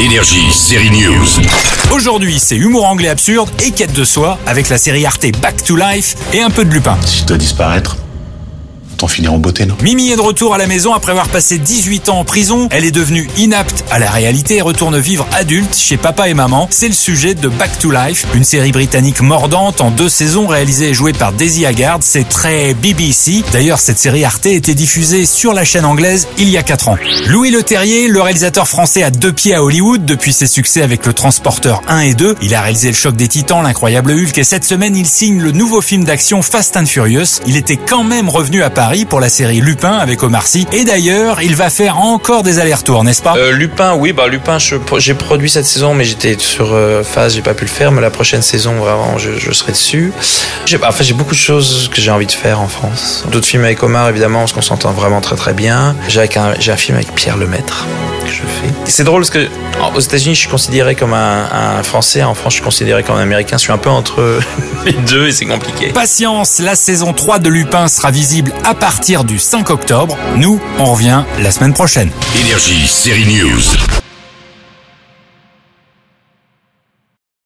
Énergie, série News. Aujourd'hui, c'est humour anglais absurde et quête de soi avec la série Arte Back to Life et un peu de Lupin. Si je dois disparaître, t'en finir en beauté, non? Mimi est de retour à la maison après avoir passé 18 ans en prison. Elle est devenue inapte à la réalité et retourne vivre adulte chez papa et maman. C'est le sujet de Back to Life, une série britannique mordante en deux saisons réalisée et jouée par Daisy Haggard. C'est très BBC. D'ailleurs, cette série Arte était diffusée sur la chaîne anglaise il y a 4 ans. Louis Leterrier, le réalisateur français à deux pieds à Hollywood depuis ses succès avec Le Transporteur 1 et 2. Il a réalisé Le Choc des Titans, L'Incroyable Hulk et cette semaine, il signe le nouveau film d'action Fast and Furious. Il était quand même revenu à Paris pour la série Lupin avec Omar Sy. Et d'ailleurs, il va faire encore des allers-retours, n'est-ce pas? Euh, Lupin, oui, bah Lupin, j'ai produit cette saison, mais j'étais sur euh, phase, j'ai pas pu le faire. Mais la prochaine saison, vraiment, je, serai dessus. J'ai, enfin, j'ai beaucoup de choses que j'ai envie de faire en France. D'autres films avec Omar, évidemment, parce qu'on s'entend vraiment très très bien. J'ai, un, j'ai un film avec Pierre Lemaître que je fais. C'est drôle parce que aux États-Unis, je suis considéré comme un, un Français. En France, je suis considéré comme un Américain. Je suis un peu entre les deux et c'est compliqué. Patience, la saison 3 de Lupin sera visible à partir du 5 octobre. Nous, on revient la semaine prochaine. Énergie, série News.